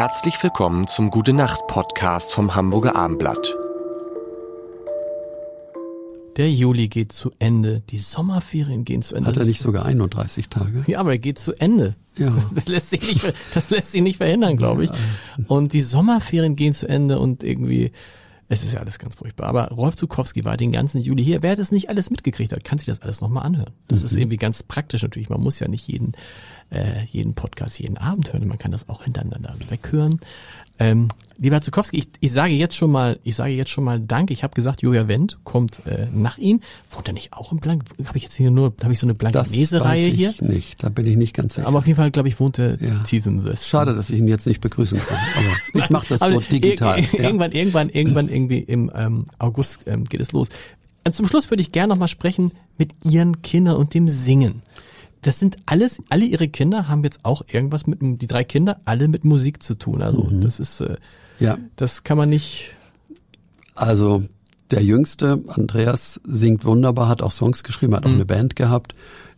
Herzlich willkommen zum Gute Nacht Podcast vom Hamburger Armblatt. Der Juli geht zu Ende, die Sommerferien gehen zu Ende. Hat er nicht sogar 31 Tage? Ja, aber er geht zu Ende. Ja. Das lässt sich nicht, das lässt sich nicht verhindern, glaube ich. Und die Sommerferien gehen zu Ende und irgendwie, es ist ja alles ganz furchtbar. Aber Rolf Zukowski war den ganzen Juli hier. Wer das nicht alles mitgekriegt hat, kann sich das alles nochmal anhören. Das ist irgendwie ganz praktisch natürlich. Man muss ja nicht jeden, äh, jeden Podcast jeden Abend hören. Man kann das auch hintereinander weghören. Ähm, lieber Zukowski, ich, ich sage jetzt schon mal, ich sage jetzt schon mal Dank. Ich habe gesagt, Julia Wendt kommt äh, nach Ihnen. Wohnt er nicht auch im Blank? Habe ich jetzt hier nur, habe ich so eine Das Blankenese-Reihe weiß ich hier? nicht, da bin ich nicht ganz sicher. Aber auf jeden Fall, glaube ich, wohnt er Ja. tief im Westen. Schade, dass ich ihn jetzt nicht begrüßen kann. Aber ich mache das so digital. ir- ja. Irgendwann, irgendwann, irgendwann irgendwie im ähm, August ähm, geht es los. Ähm, Zum Schluss würde ich gerne noch mal sprechen mit Ihren Kindern und dem Singen. Das sind alles, alle Ihre Kinder haben jetzt auch irgendwas mit, die drei Kinder, alle mit Musik zu tun. Also Mhm. das ist, äh, ja, das kann man nicht, also der Jüngste, Andreas, singt wunderbar, hat auch Songs geschrieben, hat auch eine Band gehabt,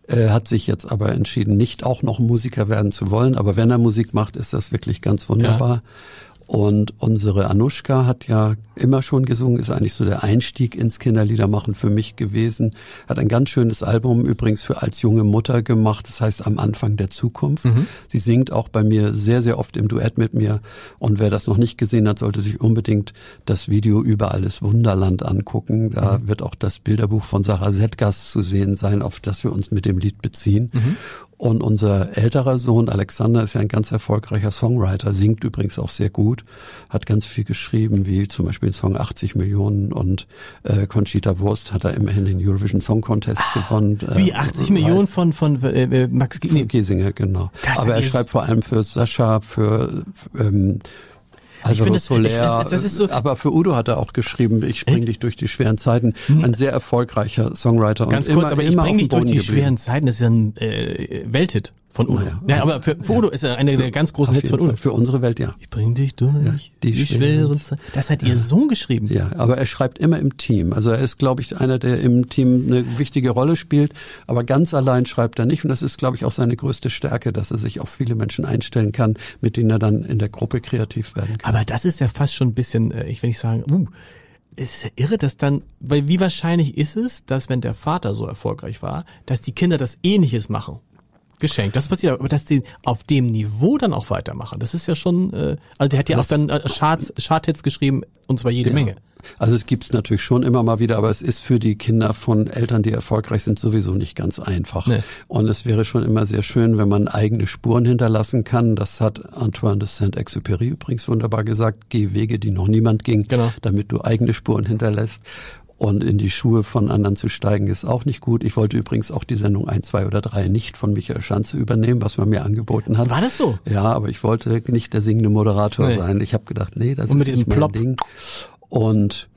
äh, hat sich jetzt aber entschieden, nicht auch noch Musiker werden zu wollen. Aber wenn er Musik macht, ist das wirklich ganz wunderbar. Und unsere Anushka hat ja immer schon gesungen, ist eigentlich so der Einstieg ins Kinderliedermachen für mich gewesen. Hat ein ganz schönes Album übrigens für als junge Mutter gemacht, das heißt am Anfang der Zukunft. Sie singt auch bei mir sehr, sehr oft im Duett mit mir. Und wer das noch nicht gesehen hat, sollte sich unbedingt das Video über alles Wunderland angucken. Da wird auch das Bilderbuch von Sarah Setgas zu sehen sein, auf das wir uns mit dem Lied beziehen. Und unser älterer Sohn Alexander ist ja ein ganz erfolgreicher Songwriter, singt übrigens auch sehr gut, hat ganz viel geschrieben, wie zum Beispiel den Song 80 Millionen und äh, Conchita Wurst hat er immerhin den Eurovision Song Contest gewonnen. Ah, wie äh, 80 Millionen von, von äh, äh, Max Von nee, Giesinger, genau. Das Aber er schreibt vor allem für Sascha, für ähm, Alvaro finde das- Soler, ich das ist so- aber für Udo hat er auch geschrieben, ich bring dich durch die schweren Zeiten. Ein sehr erfolgreicher Songwriter ganz und kurz, immer, aber ich immer bring auf dich durch die geblieben. schweren Zeiten, das ist ja ein äh, Welthit von Udo. Naja. Ja, aber für, für Udo ist er einer der ganz großen Hits von Udo. Fall. Für unsere Welt, ja. Ich bring dich durch die die, schweren Zeiten. Das hat ihr Sohn geschrieben. Ja, aber er schreibt immer im Team. Also er ist, glaube ich, einer, der im Team eine wichtige Rolle spielt. Aber ganz allein schreibt er nicht. Und das ist, glaube ich, auch seine größte Stärke, dass er sich auf viele Menschen einstellen kann, mit denen er dann in der Gruppe kreativ werden kann. Aber das ist ja fast schon ein bisschen, äh, ich will nicht sagen, uh, es ist ja irre, dass dann, weil wie wahrscheinlich ist es, dass wenn der Vater so erfolgreich war, dass die Kinder das Ähnliches machen? Geschenkt. Das passiert, aber dass die auf dem Niveau dann auch weitermachen. Das ist ja schon, äh, also der hat ja auch dann äh, Charts, Charthits geschrieben und zwar jede Ja. Menge. Also es gibt's natürlich schon immer mal wieder, aber es ist für die Kinder von Eltern, die erfolgreich sind, sowieso nicht ganz einfach. Nee. Und es wäre schon immer sehr schön, wenn man eigene Spuren hinterlassen kann. Das hat Antoine de Saint-Exupéry übrigens wunderbar gesagt. Geh Wege, die noch niemand ging, Genau. damit du eigene Spuren hinterlässt. Und in die Schuhe von anderen zu steigen, ist auch nicht gut. Ich wollte übrigens auch die Sendung 1, 2 oder 3 nicht von Michael Schanze übernehmen, was man mir angeboten hat. War das so? Ja, aber ich wollte nicht der singende Moderator Nee. sein. Ich habe gedacht, nee, das Und mit ist diesem nicht mein Plop. Ding. Und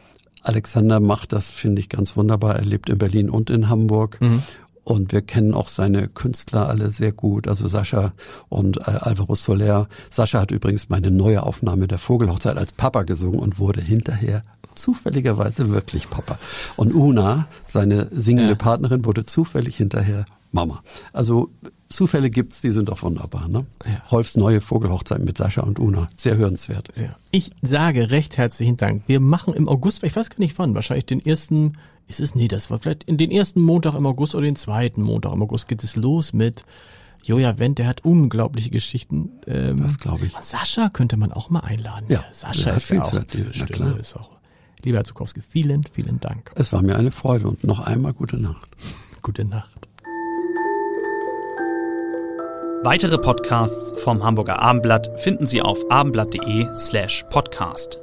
Alexander macht das, finde ich, ganz wunderbar. Er lebt in Berlin und in Hamburg. Mhm. Und wir kennen auch seine Künstler alle sehr gut, also Sascha und äh, Alvaro Soler. Sascha hat übrigens meine neue Aufnahme der Vogelhochzeit als Papa gesungen und wurde hinterher zufälligerweise wirklich Papa. Und Una, seine singende Ja. Partnerin, wurde zufällig hinterher Mama. Also Zufälle gibt's, die sind doch wunderbar. Ne? Ja. Rolfs neue Vogelhochzeit mit Sascha und Una, sehr hörenswert. Ja. Ich sage recht herzlichen Dank. Wir machen im August, ich weiß gar nicht wann, wahrscheinlich den ersten, ist es, nee, das war vielleicht in den ersten Montag im August oder den zweiten Montag im August geht es los mit Joja Wendt, der hat unglaubliche Geschichten. Ähm, Das glaube ich. Sascha könnte man auch mal einladen. Ja, Sascha hat ist ja auch, Stimme ist auch. Lieber Herr Zukowski, vielen, vielen Dank. Es war mir eine Freude und noch einmal gute Nacht. Gute Nacht. Weitere Podcasts vom Hamburger Abendblatt finden Sie auf abendblatt.de slash podcast.